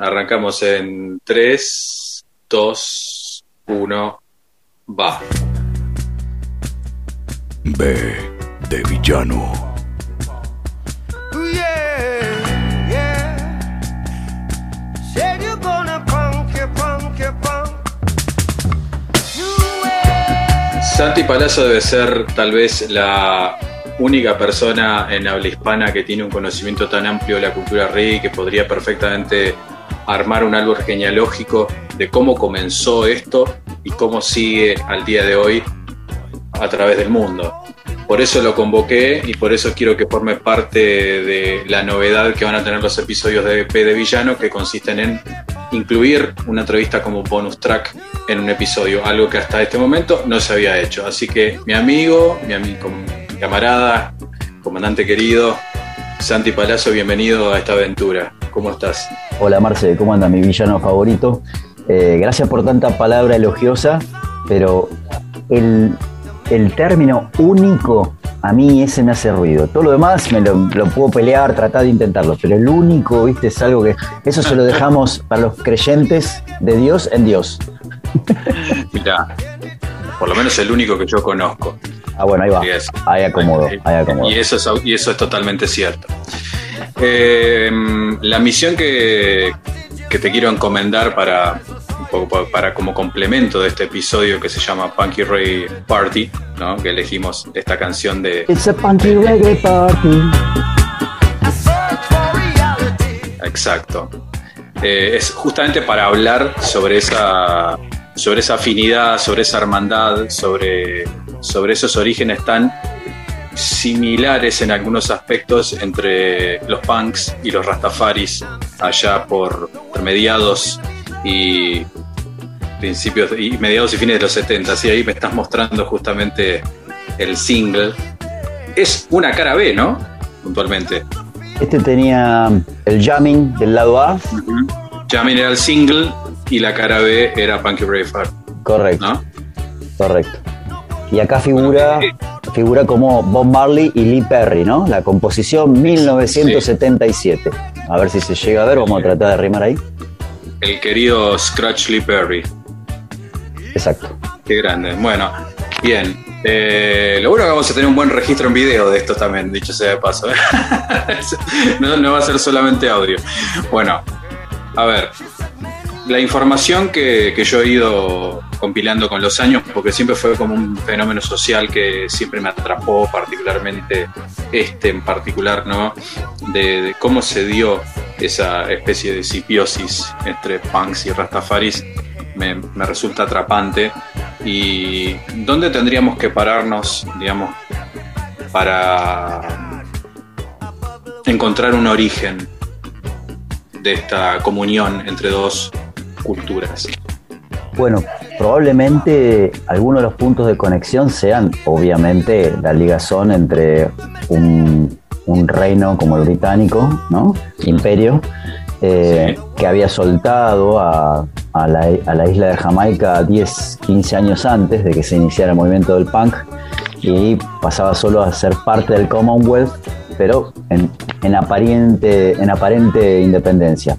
Arrancamos en 3, 2, 1, va. B de villano. Santi Palazzo debe ser tal vez la única persona en habla hispana que tiene un conocimiento tan amplio de la cultura rey que podría perfectamente armar un árbol genealógico de cómo comenzó esto y cómo sigue al día de hoy a través del mundo. Por eso lo convoqué y por eso quiero que forme parte de la novedad que van a tener los episodios de P de Villano, que consisten en incluir una entrevista como bonus track en un episodio, algo que hasta este momento no se había hecho. Así que mi amigo, mi, amigo, mi camarada, comandante querido, Santi Palazzo, bienvenido a esta aventura. ¿Cómo estás? Hola Marce, ¿cómo anda mi villano favorito? Eh, gracias por tanta palabra elogiosa, pero el, el término único, a mí ese me hace ruido. Todo lo demás me lo, puedo pelear, tratar de intentarlo, pero el único, viste, es algo que. Eso se lo dejamos para los creyentes de Dios en Dios. Mira, por lo menos el único que yo conozco. Ah, bueno, ahí va. ahí acomodo, ahí acomodo. Y eso es, y eso es totalmente cierto. Eh, la misión que, que te quiero encomendar para, para como complemento de este episodio que se llama Punky Reggae Party, ¿no? que elegimos esta canción de... It's a Punky Reggae Party. Exacto. Eh, es justamente para hablar sobre esa, sobre esa afinidad, sobre esa hermandad, sobre, sobre esos orígenes tan similares en algunos aspectos entre los punks y los rastafaris allá por mediados y principios y mediados y fines de los 70 y ahí me estás mostrando justamente el single. Es una cara B ¿no? puntualmente. Este tenía el jamming del lado A. Jamming era el single y la cara B era Punky Braveheart correcto. ¿no? correcto. Y acá figura figura como Bob Marley y Lee Perry, ¿no? La composición 1977. A ver si se llega a ver, vamos a tratar de rimar ahí. El querido Scratch Lee Perry. Exacto. Qué grande. Bueno, bien. Eh, lo bueno que vamos a tener un buen registro en video de esto también, dicho sea de paso. ¿eh? no, no va a ser solamente audio. Bueno, a ver, la información que, yo he ido compilando con los años, porque siempre fue como un fenómeno social que siempre me atrapó, particularmente este en particular, ¿no? De, cómo se dio esa especie de sipiosis entre punks y rastafaris, me, me resulta atrapante. ¿Y dónde tendríamos que pararnos, digamos, para encontrar un origen de esta comunión entre dos culturas? Bueno, probablemente algunos de los puntos de conexión sean, obviamente, la ligazón entre un, reino como el británico, ¿no? Imperio, eh, que había soltado a, la, isla de Jamaica 10, 15 años antes de que se iniciara el movimiento del punk y pasaba solo a ser parte del Commonwealth, pero en, aparente, en aparente independencia.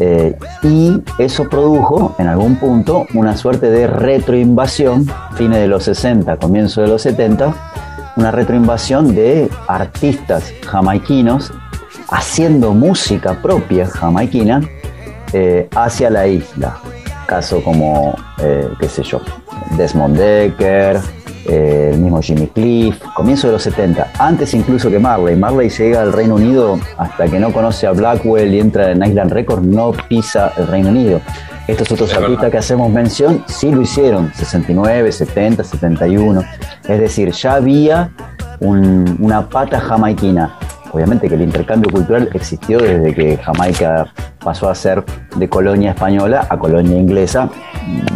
Eh, y eso produjo en algún punto una suerte de retroinvasión, fines de los 60, comienzo de los 70, una retroinvasión de artistas jamaiquinos haciendo música propia jamaiquina eh, hacia la isla. Caso como, eh, qué sé yo, Desmond Decker, eh, el mismo Jimmy Cliff, comienzo de los 70, antes incluso que Marley. Marley llega al Reino Unido hasta que no conoce a Blackwell y entra en Island Records, no pisa el Reino Unido. Estos otros artistas que hacemos mención sí lo hicieron, 69, 70, 71. Es decir, ya había una pata jamaiquina. Obviamente que el intercambio cultural existió desde que Jamaica pasó a ser de colonia española a colonia inglesa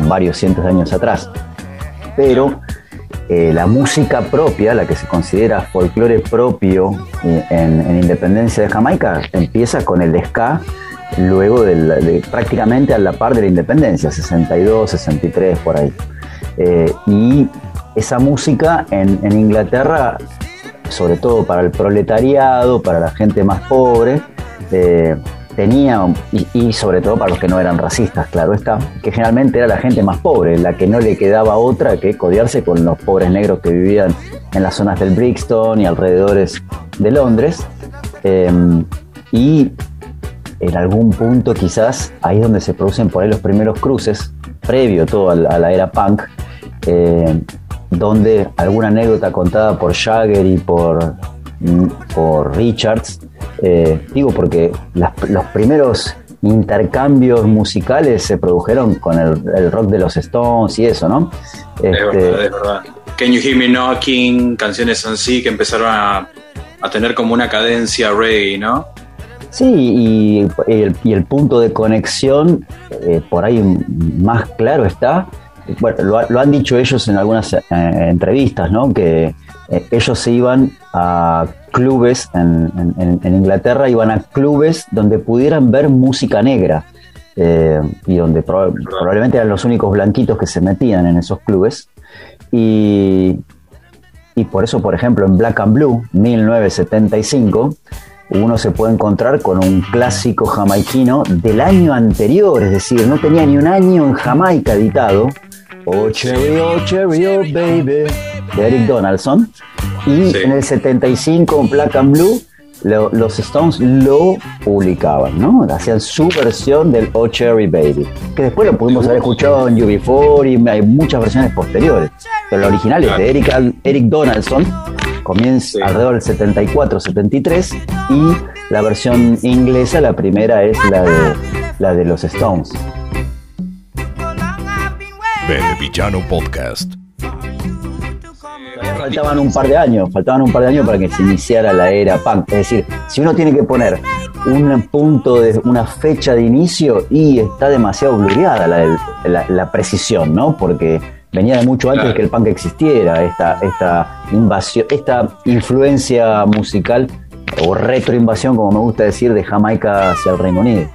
varios cientos de años atrás. Pero eh, la música propia, la que se considera folclore propio eh, en, Independencia de Jamaica, empieza con el ska luego de, prácticamente a la par de la independencia, 62, 63, por ahí. Eh, y esa música en, Inglaterra, sobre todo para el proletariado, para la gente más pobre, tenía, y, sobre todo para los que no eran racistas, claro está, que generalmente era la gente más pobre, la que no le quedaba otra que codiarse con los pobres negros que vivían en las zonas del Brixton y alrededores de Londres. Em, y en algún punto quizás ahí es donde se producen por ahí los primeros cruces, previo todo a la, era punk, eh, donde alguna anécdota contada por Jagger y por, mm, por Richards, eh, digo porque los primeros intercambios musicales se produjeron con el, rock de los Stones y eso, ¿no? es verdad, este, es verdad. Can You Hear Me Knocking, canciones así que empezaron a, a tener como una cadencia reggae, ¿no? Sí, y, el, punto de conexión, eh, por ahí más claro está, bueno, lo, han dicho ellos en algunas eh, entrevistas, ¿no? Que eh, ellos se iban a clubes en, Inglaterra, iban a clubes donde pudieran ver música negra. y donde probablemente eran los únicos blanquitos que se metían en esos clubes. Y, y por eso, por ejemplo, en Black and Blue, 1975, uno se puede encontrar con un clásico jamaiquino del año anterior, es decir, no tenía ni un año en Jamaica editado. Oh Cherry, oh Cherry, oh baby, de Eric Donaldson. Y en el 75, en Black and Blue, los Stones lo publicaban, ¿no? Hacían su versión del Oh Cherry Baby, que después lo pudimos haber escuchado en UB4 y hay muchas versiones posteriores. Pero la original es de Eric, Eric Donaldson, comienza alrededor del 74-73 y la versión inglesa, la primera es la de, la de los Stones. Villano Podcast. Faltaban un par de años, faltaban un par de años para que se iniciara la era punk. Es decir, si uno tiene que poner un punto de una fecha de inicio y está demasiado blureada la, la precisión, ¿no? Porque venía de mucho antes que el punk existiera, esta, esta invasión, esta influencia musical o retroinvasión, como me gusta decir, de Jamaica hacia el Reino Unido.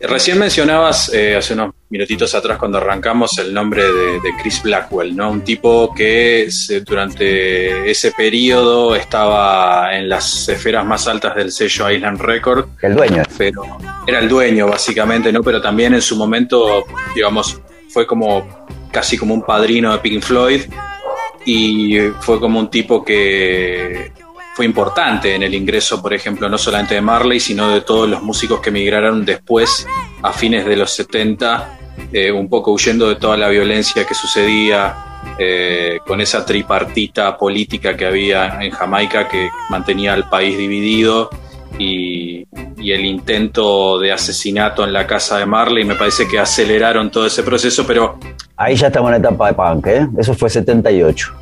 Recién mencionabas eh, hace unos minutitos atrás cuando arrancamos el nombre de, Chris Blackwell, ¿no? Un tipo que durante ese periodo estaba en las esferas más altas del sello Island Record. El dueño. Pero era el dueño, básicamente, ¿no? Pero también en su momento, digamos, fue como casi como un padrino de Pink Floyd y fue como un tipo que fue importante en el ingreso, por ejemplo, no solamente de Marley, sino de todos los músicos que emigraron después, a fines de los 70, eh, un poco huyendo de toda la violencia que sucedía, eh, con esa tripartita política que había en Jamaica que mantenía al país dividido y, el intento de asesinato en la casa de Marley, me parece que aceleraron todo ese proceso, pero... Ahí ya estamos en la etapa de punk, ¿eh? Eso fue 78.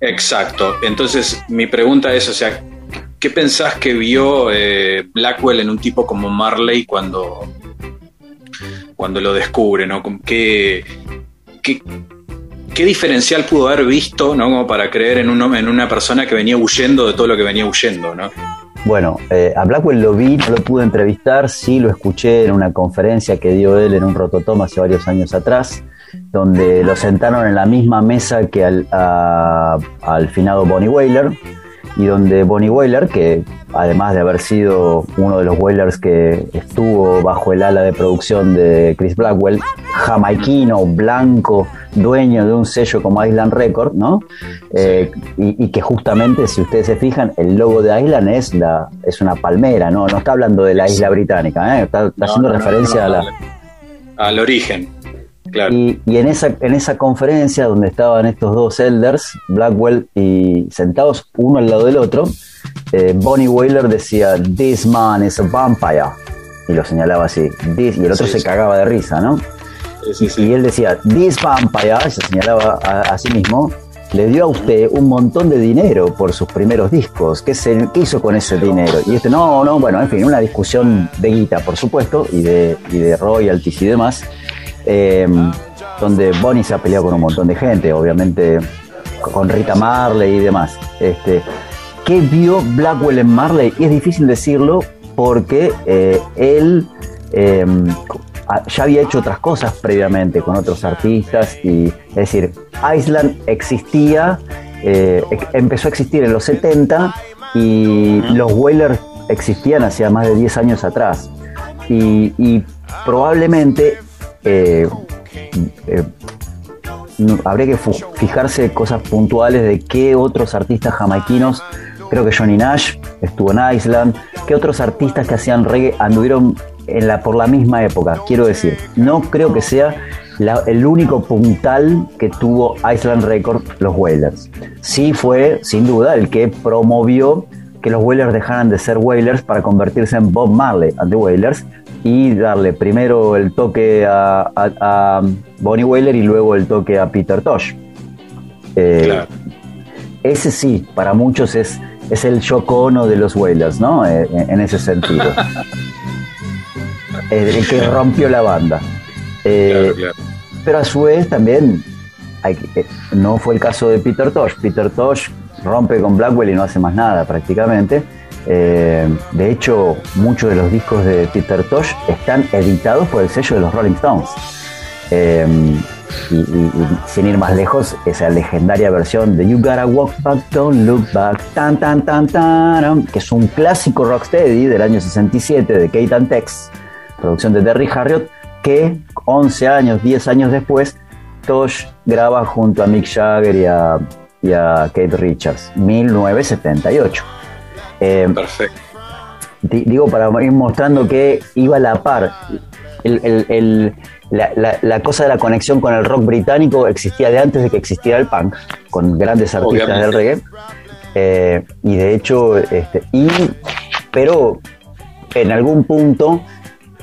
Exacto. Entonces, mi pregunta es, o sea, ¿qué pensás que vio eh, Blackwell en un tipo como Marley cuando, cuando lo descubre, ¿no? ¿Qué, qué, qué diferencial pudo haber visto, ¿no? Como para creer en, un, en una persona que venía huyendo de todo lo que venía huyendo, ¿no? Bueno, eh, a Blackwell lo vi, no lo pude entrevistar, sí lo escuché en una conferencia que dio él en un rototoma hace varios años atrás, donde lo sentaron en la misma mesa que al, al finado Bonnie Whaler, y donde Bonnie Whaler, que además de haber sido uno de los Whalers que estuvo bajo el ala de producción de Chris Blackwell, jamaiquino, blanco, dueño de un sello como Island Record, ¿no? Eh, y, que justamente, si ustedes se fijan, el logo de Island es, la, es una palmera, ¿no? No está hablando de la isla británica, ¿eh? está, haciendo referencia a la... Al origen. Y, en, esa, en esa conferencia donde estaban estos dos elders, Blackwell y sentados uno al lado del otro, eh, Bonnie Whaler decía, This man is a vampire. Y lo señalaba así. y el otro se cagaba de risa, ¿no? y, él decía, This vampire, se señalaba a, sí mismo, le dio a usted un montón de dinero por sus primeros discos. ¿Qué, se, hizo con ese dinero? Y este, no, no, bueno, en fin, una discusión de guita, por supuesto, y de, y de royalties y demás. Em, donde Bonnie se ha peleado con un montón de gente, obviamente con Rita Marley y demás. Este, ¿Qué vio Blackwell en Marley? Y es difícil decirlo porque eh, él em, ya había hecho otras cosas previamente con otros artistas y es decir, Island existía, eh, empezó a existir en los 70 y los Wailers existían hacía más de 10 años atrás. Y, probablemente eh, eh, habría que fijarse cosas puntuales de qué otros artistas jamaiquinos, creo que Johnny Nash estuvo en Island, qué otros artistas que hacían reggae anduvieron en la, por la misma época. Quiero decir, no creo que sea el único puntal que tuvo Island Record los Wailers. Sí fue, sin duda, el que promovió que los Wailers dejaran de ser Wailers para convertirse en Bob Marley and the Wailers y darle primero el toque a, Bonnie Wailer y luego el toque a Peter Tosh. Eh, ese sí, para muchos es, es el Yoko de los Wailers, ¿no? Eh, en, ese sentido. el que rompió la banda. Eh, pero a su vez también no fue el caso de Peter Tosh. Peter Tosh rompe con Blackwell y no hace más nada prácticamente. Eh, de hecho, muchos de los discos de Peter Tosh están editados por el sello de los Rolling Stones. Eh, y, sin ir más lejos, esa legendaria versión de You Gotta Walk Back, Don't Look Back, tan, tan, tan, tan, que es un clásico rocksteady del año 67 de Kate and Tex, producción de Terry Harriott, que 11 años, 10 años después, Tosh graba junto a Mick Jagger y a y a Kate Richards, 1978. Eh, Perfecto. Digo, para ir mostrando que iba a la par. la, cosa de la conexión con el rock británico existía de antes de que existiera el punk, con grandes artistas del reggae. Eh, y de hecho, este, y, pero en algún punto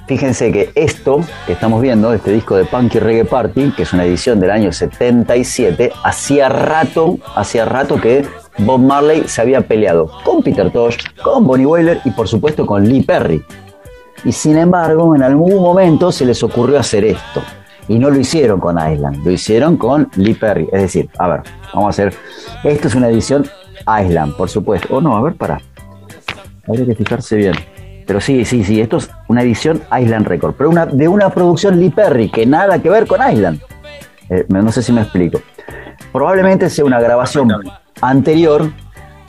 Fíjense que esto que estamos viendo, este disco de Punky Reggae Party, que es una edición del año 77, hacía rato, hacía rato que Bob Marley se había peleado con Peter Tosh, con Bonnie Wailer y por supuesto con Lee Perry. Y sin embargo, en algún momento se les ocurrió hacer esto. Y no lo hicieron con Island, lo hicieron con Lee Perry. Es decir, a ver, vamos a hacer. Esto es una edición Island, por supuesto. O oh, no, a ver, para. Habría que fijarse bien. Pero sí, sí, sí, esto es una edición Island Record, pero de una producción Lee Perry, que nada que ver con Island. Eh, no sé si me explico. Probablemente sea una grabación anterior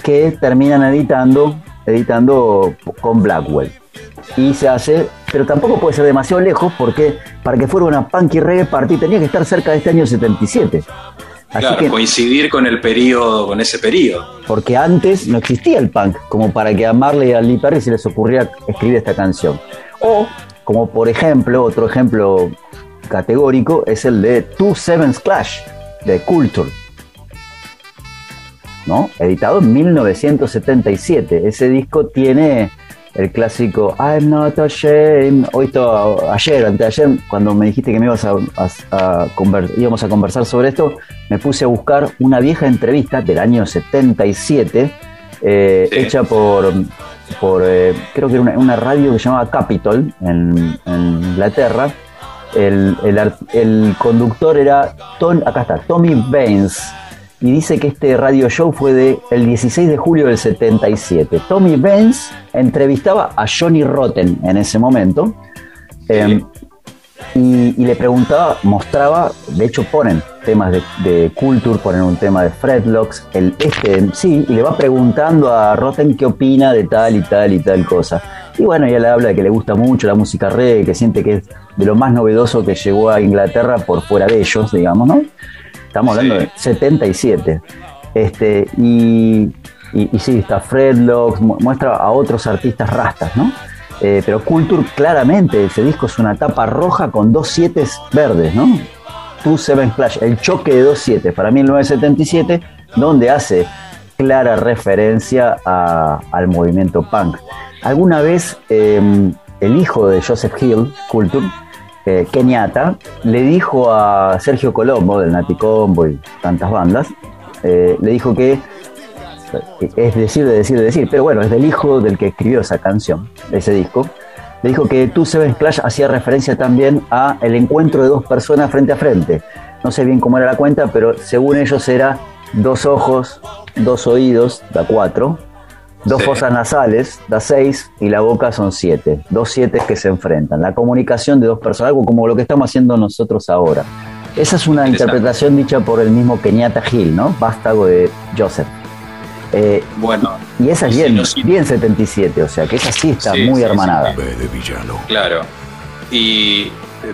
que terminan editando, editando con Blackwell. Y se hace, pero tampoco puede ser demasiado lejos porque para que fuera una punky reggae party tenía que estar cerca de este año 77 claro, coincidir con el periodo, con ese periodo. Porque antes no existía el punk, como para que a Marley y a Lee Perry se les ocurriera escribir esta canción. O, como por ejemplo, otro ejemplo categórico es el de Two Sevens Clash, de Culture. ¿No? Editado en 1977. Ese disco tiene el clásico I'm not ashamed. Hoy esto, ayer, anteayer, cuando me dijiste que me ibas a, íbamos a conversar sobre esto, me puse a buscar una vieja entrevista del año 77, eh, hecha por, por eh, creo que era una, radio que se llamaba Capitol en, Inglaterra. El, el, conductor era acá está, Tommy Baines y dice que este radio show fue de el 16 de julio del 77. Tommy Benz entrevistaba a Johnny Rotten en ese momento em, y, le preguntaba, mostraba, de hecho ponen temas de, Culture, ponen un tema de Fredlocks, el este sí, y le va preguntando a Rotten qué opina de tal y tal y tal cosa. Y bueno, ella le habla de que le gusta mucho la música reggae, que siente que es de lo más novedoso que llegó a Inglaterra por fuera de ellos, digamos, ¿no? Estamos hablando de 77. Este, y, y, sí, está Fredlocks, muestra a otros artistas rastas, ¿no? Eh, pero Culture, claramente, ese disco es una tapa roja con dos siete verdes, ¿no? Two Seven Flash, el choque de dos siete para 1977, donde hace clara referencia al movimiento punk. Alguna vez em, el hijo de Joseph Hill, Culture, eh, Kenyatta, le dijo a Sergio Colombo del Nati Combo y tantas bandas, eh, le dijo que es decir, de decir, de decir, pero bueno, es del hijo del que escribió esa canción, ese disco. Le dijo que Tú Seven Clash hacía referencia también a el encuentro de dos personas frente a frente. No sé bien cómo era la cuenta, pero según ellos era dos ojos, dos oídos, da cuatro, Dos fosas nasales da seis y la boca son siete. Dos siete que se enfrentan. La comunicación de dos personas, algo como lo que estamos haciendo nosotros ahora. Esa es una interpretación dicha por el mismo Kenyatta Hill, ¿no? Vástago de Joseph. Eh, bueno, Y esa es bien, bien 77, o sea que esa sí está muy hermanada. Claro. Y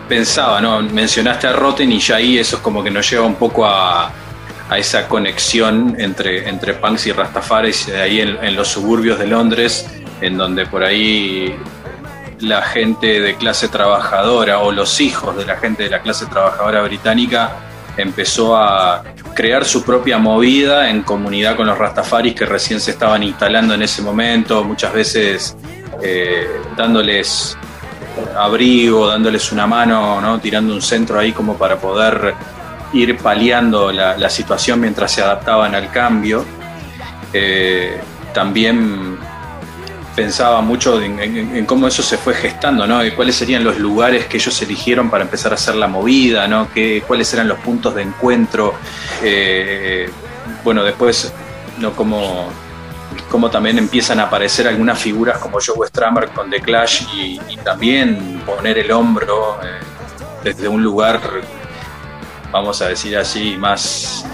pensaba, ¿no? Mencionaste a Rotten y ya ahí eso es como que nos lleva un poco a, esa conexión entre, entre punks y rastafaris ahí en, los suburbios de Londres, en donde por ahí la gente de clase trabajadora o los hijos de la gente de la clase trabajadora británica empezó a crear su propia movida en comunidad con los rastafaris que recién se estaban instalando en ese momento, muchas veces eh, dándoles abrigo, dándoles una mano, ¿no? tirando un centro ahí como para poder ir paliando la, situación mientras se adaptaban al cambio. Eh, también pensaba mucho en, cómo eso se fue gestando, ¿no? Y cuáles serían los lugares que ellos eligieron para empezar a hacer la movida, ¿no? ¿Qué, cuáles eran los puntos de encuentro. Eh, bueno, después, ¿no? Como también empiezan a aparecer algunas figuras como Joe Strummer con The Clash y, también poner el hombro eh, desde un lugar, vamos a decir así, más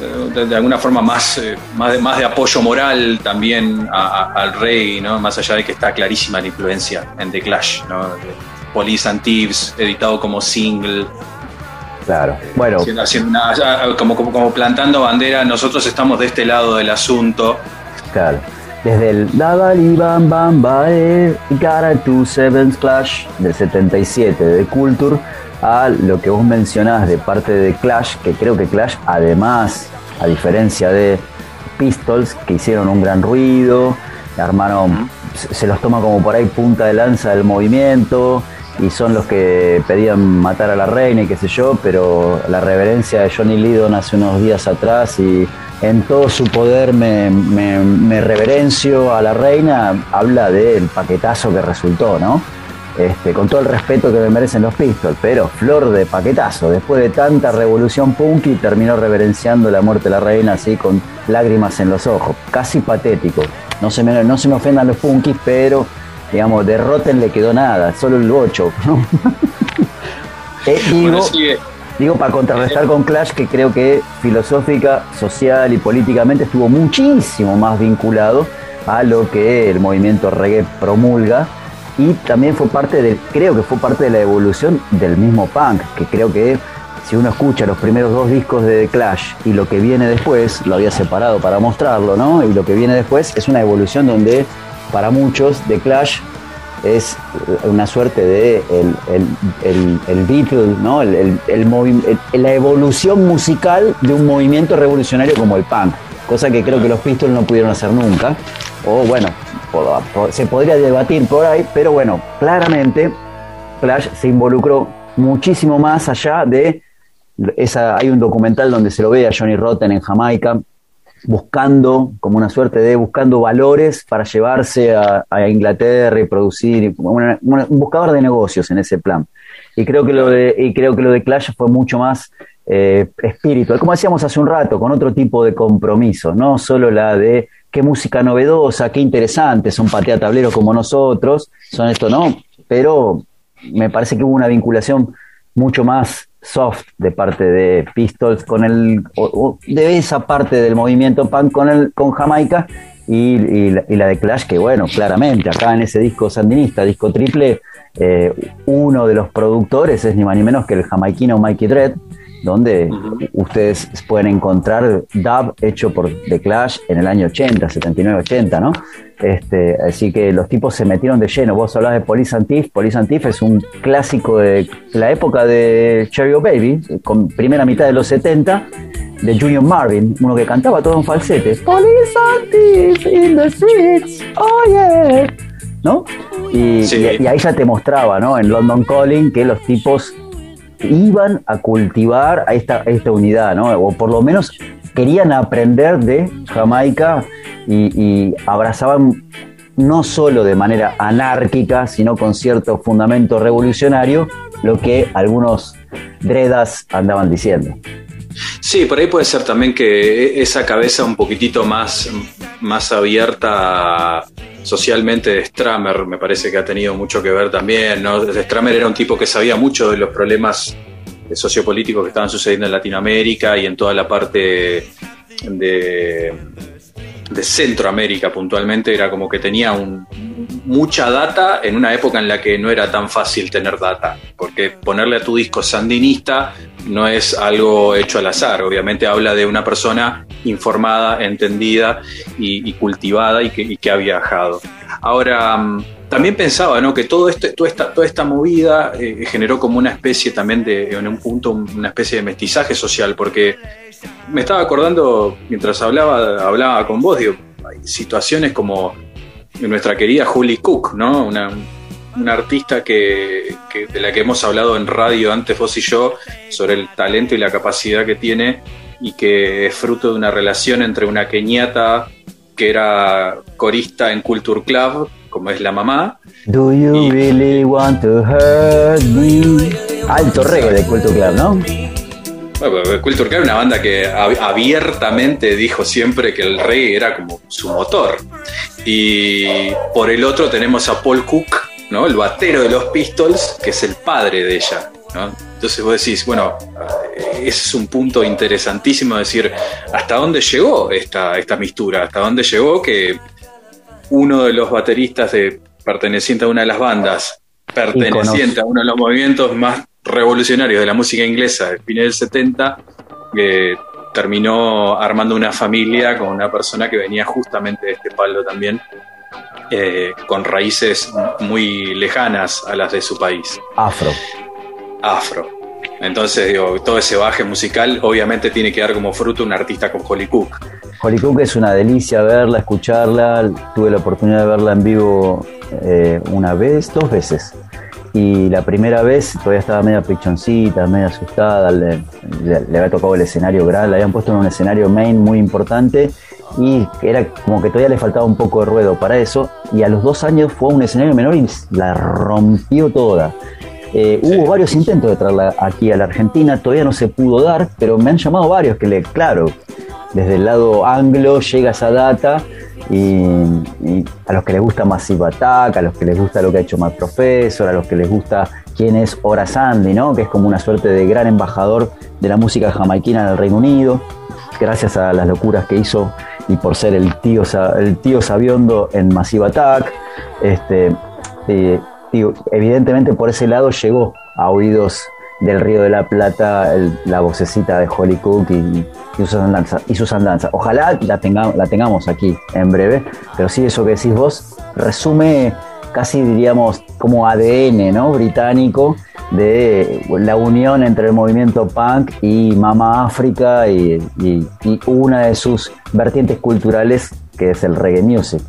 eh, de, alguna forma más, eh, más, de, más de apoyo moral también al rey, ¿no? más allá de que está clarísima la influencia en The Clash, ¿no? Police and Thieves, editado como single, Claro, bueno. como, como, plantando bandera, nosotros estamos de este lado del asunto. Claro. Desde el Dabali Bam Bam Bae, Gara to Sevens Clash del 77 de Culture a lo que vos mencionás de parte de Clash, que creo que Clash, además, a diferencia de Pistols, que hicieron un gran ruido, armaron, se los toma como por ahí punta de lanza del movimiento, y son los que pedían matar a la reina y qué sé yo, pero la reverencia de Johnny Lydon hace unos días atrás y en todo su poder me, reverencio a la reina, habla del paquetazo que resultó, ¿no? Este, con todo el respeto que me merecen los Pistols, pero flor de paquetazo, después de tanta revolución punky terminó reverenciando la muerte de la reina así con lágrimas en los ojos, casi patético. No se me, no se me ofendan los punkis, pero digamos, de Rotten le quedó nada, solo el 8. Eh, digo, para contrarrestar con Clash, que creo que filosófica, social y políticamente estuvo muchísimo más vinculado a lo que el movimiento reggae promulga y también fue parte de, creo que fue parte de la evolución del mismo punk, que creo que si uno escucha los primeros dos discos de The Clash y lo que viene después, lo había separado para mostrarlo, ¿no? Y lo que viene después es una evolución donde para muchos The Clash es una suerte de el, el, el, Beatle, ¿no? El, la evolución musical de un movimiento revolucionario como el punk, cosa que creo que los Pistols no pudieron hacer nunca. O bueno, se podría debatir por ahí, pero bueno, claramente Clash se involucró muchísimo más allá de esa, hay un documental donde se lo ve a Johnny Rotten en Jamaica, buscando, como una suerte de buscando valores para llevarse a, Inglaterra y producir, un buscador de negocios en ese plan. Y creo que lo de, y creo que lo de Clash fue mucho más eh, espiritual, como decíamos hace un rato, con otro tipo de compromiso, no solo la de qué música novedosa, qué interesante, son patea tablero como nosotros, son esto, no, pero me parece que hubo una vinculación mucho más soft de parte de Pistols con el de esa parte del movimiento punk con el con Jamaica y, la, de Clash que bueno claramente acá en ese disco sandinista disco triple eh, uno de los productores es ni más ni menos que el jamaiquino Mikey Dredd donde ustedes pueden encontrar dub hecho por The Clash en el año 80, 79, 80, ¿no? Este, así que los tipos se metieron de lleno. Vos hablás de Police and Thief. Police and Thief es un clásico de la época de Cherry Baby, con primera mitad de los 70, de Junior Marvin, uno que cantaba todo en falsete. Police and Thief in the streets, oh yeah. ¿No? Y, y, ahí ya te mostraba, ¿no? En London Calling que los tipos iban a cultivar a esta, esta unidad, ¿no? O por lo menos querían aprender de Jamaica y, abrazaban no solo de manera anárquica, sino con cierto fundamento revolucionario, lo que algunos dredas andaban diciendo. Sí, por ahí puede ser también que e-, esa cabeza un poquitito más, más abierta socialmente de Stramer, me parece que ha tenido mucho que ver también. ¿no? Stramer era un tipo que sabía mucho de los problemas sociopolíticos que estaban sucediendo en Latinoamérica y en toda la parte de, de Centroamérica puntualmente, era como que tenía un, mucha data en una época en la que no era tan fácil tener data, porque ponerle a tu disco sandinista no es algo hecho al azar, obviamente habla de una persona informada, entendida y, cultivada y que, ha viajado. Ahora, mm, también pensaba ¿no? que todo esto, toda, esta, toda esta movida eh, generó como una especie también de, en un punto, una especie de mestizaje social, porque me estaba acordando, mientras hablaba, hablaba con vos, digo, hay situaciones como nuestra querida Julie Cook, ¿no? Una, artista que, de la que hemos hablado en radio antes vos y yo, sobre el talento y la capacidad que tiene y que es fruto de una relación entre una keniata que era corista en Culture Club, como es la mamá. Do you really want to hurt me? Alto reggae de Culture Club, ¿no? Bueno, Culture Club una banda que abiertamente dijo siempre que el rey era como su motor. Y por el otro tenemos a Paul Cook, ¿no? el batero de los Pistols, que es el padre de ella. Entonces vos decís, bueno, ese es un punto interesantísimo, decir, ¿hasta dónde llegó esta, esta mistura? ¿Hasta dónde llegó que uno de los bateristas de, perteneciente a una de las bandas, perteneciente a uno de los movimientos más revolucionario de la música inglesa del fin del 70, que terminó armando una familia con una persona que venía justamente de este palo también, eh, con raíces muy lejanas a las de su país. Afro. Afro. Entonces, digo, todo ese baje musical obviamente tiene que dar como fruto un artista con Holly Cook. Holly Cook es una delicia verla, escucharla. Tuve la oportunidad de verla en vivo eh, una vez, dos veces. Y la primera vez todavía estaba media pichoncita, media asustada, le, había tocado el escenario grande, le habían puesto en un escenario main muy importante y era como que todavía le faltaba un poco de ruedo para eso. Y a los dos años fue a un escenario menor y la rompió toda. Eh, hubo varios intentos de traerla aquí a la Argentina, todavía no se pudo dar, pero me han llamado varios que le, claro, desde el lado anglo llega esa data y, a los que les gusta Massive Attack, a los que les gusta lo que ha hecho Matt Professor, a los que les gusta quién es Ora Sandy, ¿no? que es como una suerte de gran embajador de la música jamaiquina en el Reino Unido, gracias a las locuras que hizo y por ser el tío, el tío sabiondo en Massive Attack. Este, eh, evidentemente por ese lado llegó a oídos del Río de la Plata la vocecita de Holly Cook y. Y sus andanzas. Ojalá la, tengamos, la tengamos aquí en breve, pero sí eso que decís vos resume casi diríamos como ADN ¿no? británico de la unión entre el movimiento punk y Mama África y, y, una de sus vertientes culturales que es el reggae music.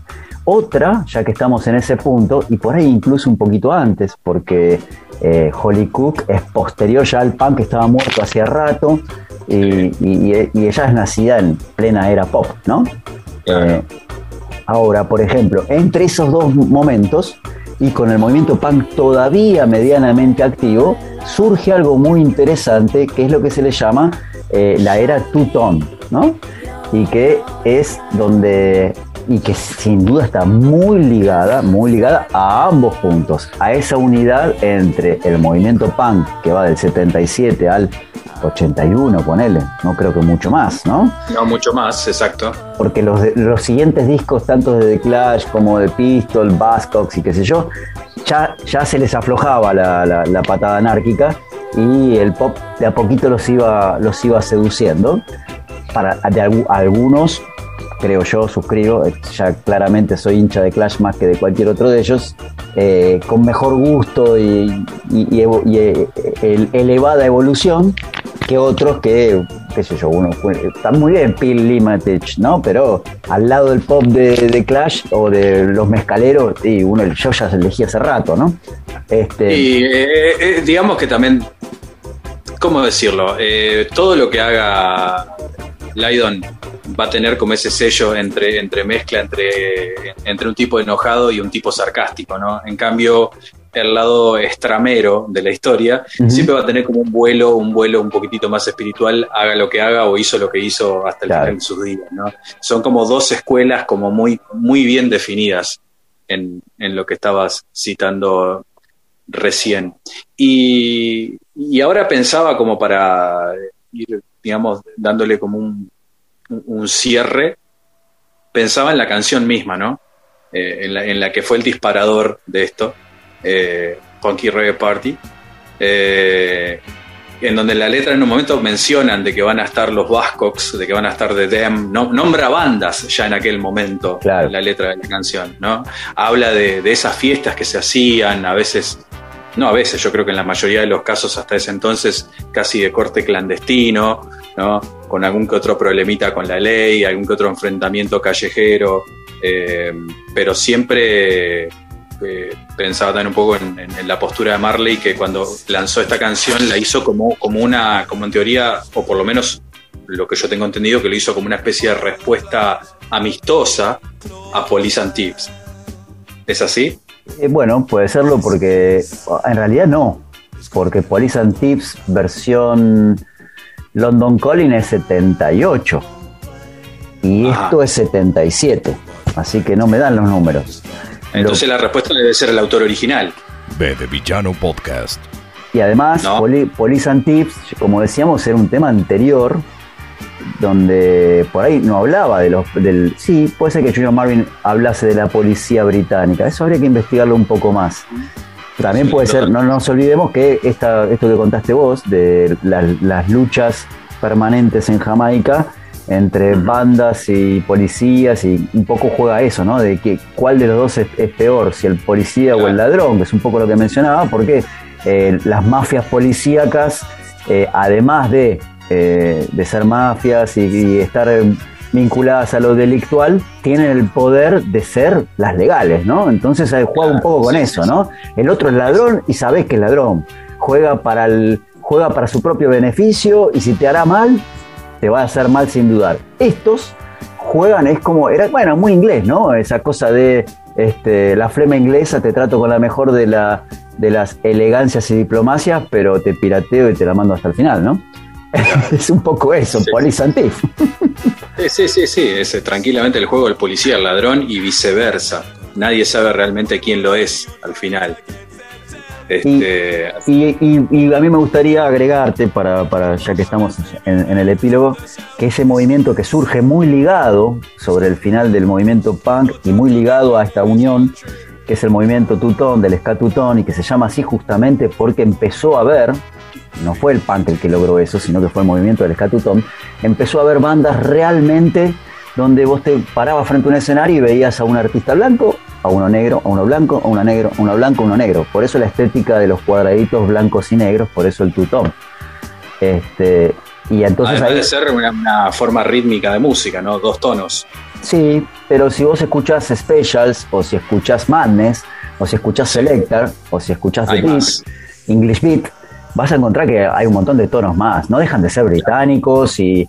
Otra, ya que estamos en ese punto, y por ahí incluso un poquito antes, porque eh, Holly Cook es posterior ya al punk que estaba muerto hacía rato y, ella es nacida en plena era pop, ¿no? Eh, ahora, por ejemplo, entre esos dos momentos y con el movimiento punk todavía medianamente activo, surge algo muy interesante que es lo que se le llama eh, la era two-tone, ¿no? Y que es donde y que sin duda está muy ligada, muy ligada a ambos puntos, a esa unidad entre el movimiento punk que va del 77 al 81, ponele, no creo que mucho más, ¿no? No, mucho más, exacto. Porque los, los siguientes discos, tanto de The Clash como de Pistol, Buzzcocks y qué sé yo, ya, ya se les aflojaba la, la, patada anárquica y el pop de a poquito los iba, los iba seduciendo. Para de algunos creo yo, suscribo, eh, ya claramente soy hincha de Clash más que de cualquier otro de ellos, eh, con mejor gusto y, eh, elevada evolución que otros que, qué sé yo, uno está muy bien Peel Limited, ¿no? Pero al lado del pop de, Clash o de los mezcaleros, y uno yo ya elegí hace rato, ¿no? Este, y digamos que también, ¿cómo decirlo? todo lo que haga Lydon va a tener como ese sello entre, entre mezcla entre, entre un tipo enojado y un tipo sarcástico, ¿no? En cambio, el lado estramero de la historia siempre va a tener como un vuelo, un vuelo un poquitito más espiritual, haga lo que haga o hizo lo que hizo hasta el final de sus días, ¿no? Son como dos escuelas como muy, muy bien definidas en, en lo que estabas citando recién. Y, y ahora pensaba como para ir, digamos, dándole como un, un cierre, pensaba en la canción misma, ¿no? Eh, en, la, que fue el disparador de esto, eh, Funky Reggae Party, eh, en donde en la letra en un momento mencionan de que van a estar los Bascocks, de que van a estar The Dem, no, nombra bandas ya en aquel momento en la letra de la canción, ¿no? Habla de, de esas fiestas que se hacían, a veces no a veces, yo creo que en la mayoría de los casos hasta ese entonces casi de corte clandestino, ¿no? con algún que otro problemita con la ley, algún que otro enfrentamiento callejero, eh, pero siempre eh, pensaba también un poco en, la postura de Marley que cuando lanzó esta canción la hizo como, como una, como en teoría, o por lo menos lo que yo tengo entendido, que lo hizo como una especie de respuesta amistosa a Police and Tips. ¿Es así? Eh, bueno, puede serlo porque en realidad no, porque Police and Tips versión London Calling es 78 y esto es 77, así que no me dan los números. Entonces la respuesta debe ser el autor original. B de Villano Podcast. Y además, Police and Tips, como decíamos, era un tema anterior donde por ahí no hablaba de los del sí puede ser que Junior Marvin hablase de la policía británica. Eso habría que investigarlo un poco más. También puede ser no nos olvidemos que esta, esto que contaste vos de las luchas permanentes en Jamaica entre bandas y policías y un poco juega eso, ¿no? De que cuál de los dos es, peor, si el policía o el ladrón, que es un poco lo que mencionaba, porque eh, las mafias policíacas, eh, además de eh, de ser mafias y, estar vinculadas a lo delictual, tienen el poder de ser las legales, ¿no? Entonces juega un poco con eso, ¿no? El otro es ladrón y sabes que es ladrón. Juega para, el, juega para su propio beneficio y si te hará mal, te va a hacer mal sin dudar. Estos juegan, es como, era, bueno, muy inglés, ¿no? Esa cosa de este, la flema inglesa, te trato con la mejor de, la, de las elegancias y diplomacias, pero te pirateo y te la mando hasta el final, ¿no? es un poco eso, sí. Sí, sí, sí, es eh, tranquilamente el juego del policía, el ladrón y viceversa. Nadie sabe realmente quién lo es al final. Este, y, a mí me gustaría agregarte, para, ya que estamos en, el epílogo, que ese movimiento que surge muy ligado sobre el final del movimiento punk y muy ligado a esta unión, que es el movimiento tutón, del ska tutón, y que se llama así justamente porque empezó a ver no fue el punk el que logró eso, sino que fue el movimiento del Scatutón, empezó a haber bandas realmente donde vos te parabas frente a un escenario y veías a un artista blanco, a uno negro, a uno blanco, a uno negro, a uno blanco, a uno negro. Por eso la estética de los cuadraditos blancos y negros, por eso el tutón. Este, y entonces Además de ser una, forma rítmica de música, ¿no? Dos tonos. Sí, pero si vos escuchás Specials, o si escuchás Madness, o si escuchás Selector, o si escuchás The Beat, English Beat, vas a encontrar que hay un montón de tonos más. No dejan de ser británicos y,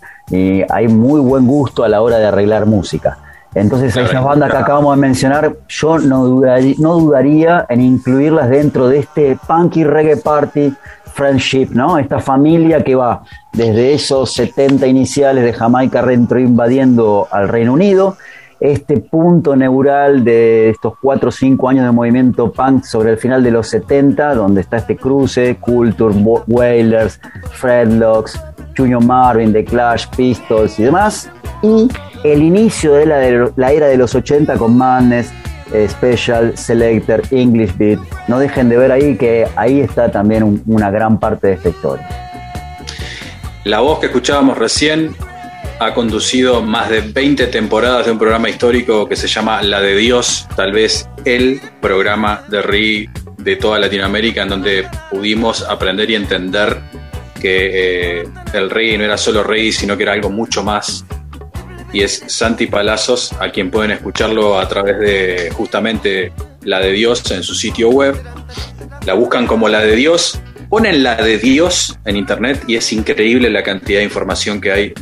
hay muy buen gusto a la hora de arreglar música. Entonces, esas bandas que acabamos de mencionar, yo no dudaría, no dudaría en incluirlas dentro de este punky reggae party friendship, ¿no? Esta familia que va desde esos 70 iniciales de Jamaica retro invadiendo al Reino Unido este punto neural de estos cuatro o cinco años de movimiento punk sobre el final de los 70, donde está este cruce, Culture, Wailers, Fredlocks, Junior Marvin, The Clash, Pistols y demás, y el inicio de la, la era de los 80 con Madness, eh, Special, Selector, English Beat. No dejen de ver ahí que ahí está también una gran parte de esta historia. La voz que escuchábamos recién ha conducido más de 20 temporadas de un programa histórico que se llama La de Dios, tal vez el programa de RI de toda Latinoamérica, en donde pudimos aprender y entender que eh, el rey no era solo rey, sino que era algo mucho más. Y es Santi Palazos, a quien pueden escucharlo a través de justamente La de Dios en su sitio web. La buscan como La de Dios, ponen La de Dios en internet y es increíble la cantidad de información que hay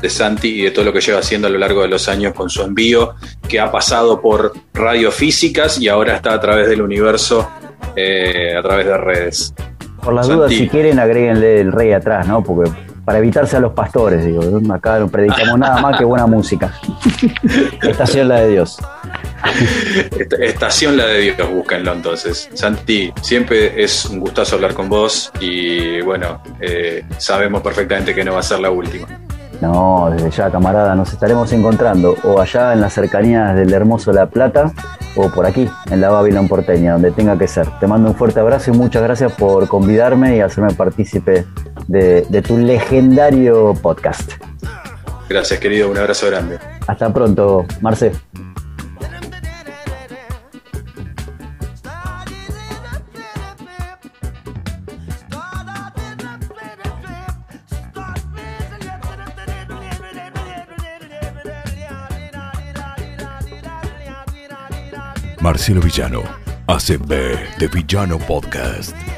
de Santi y de todo lo que lleva haciendo a lo largo de los años con su envío, que ha pasado por radiofísicas y ahora está a través del universo, eh, a través de redes. Por las dudas, si quieren, agréguenle el rey atrás, ¿no? Porque para evitarse a los pastores, digo, acá no predicamos nada más que buena música. Estación la de Dios. Estación la de Dios, búsquenlo entonces. Santi, siempre es un gustazo hablar con vos y bueno, eh, sabemos perfectamente que no va a ser la última. No, desde ya, camarada, nos estaremos encontrando o allá en las cercanías del hermoso La Plata o por aquí, en la Babilón porteña, donde tenga que ser. Te mando un fuerte abrazo y muchas gracias por convidarme y hacerme partícipe de, de tu legendario podcast. Gracias, querido. Un abrazo grande. Hasta pronto, Marce. Marcelo Villano, ACB de Villano Podcast.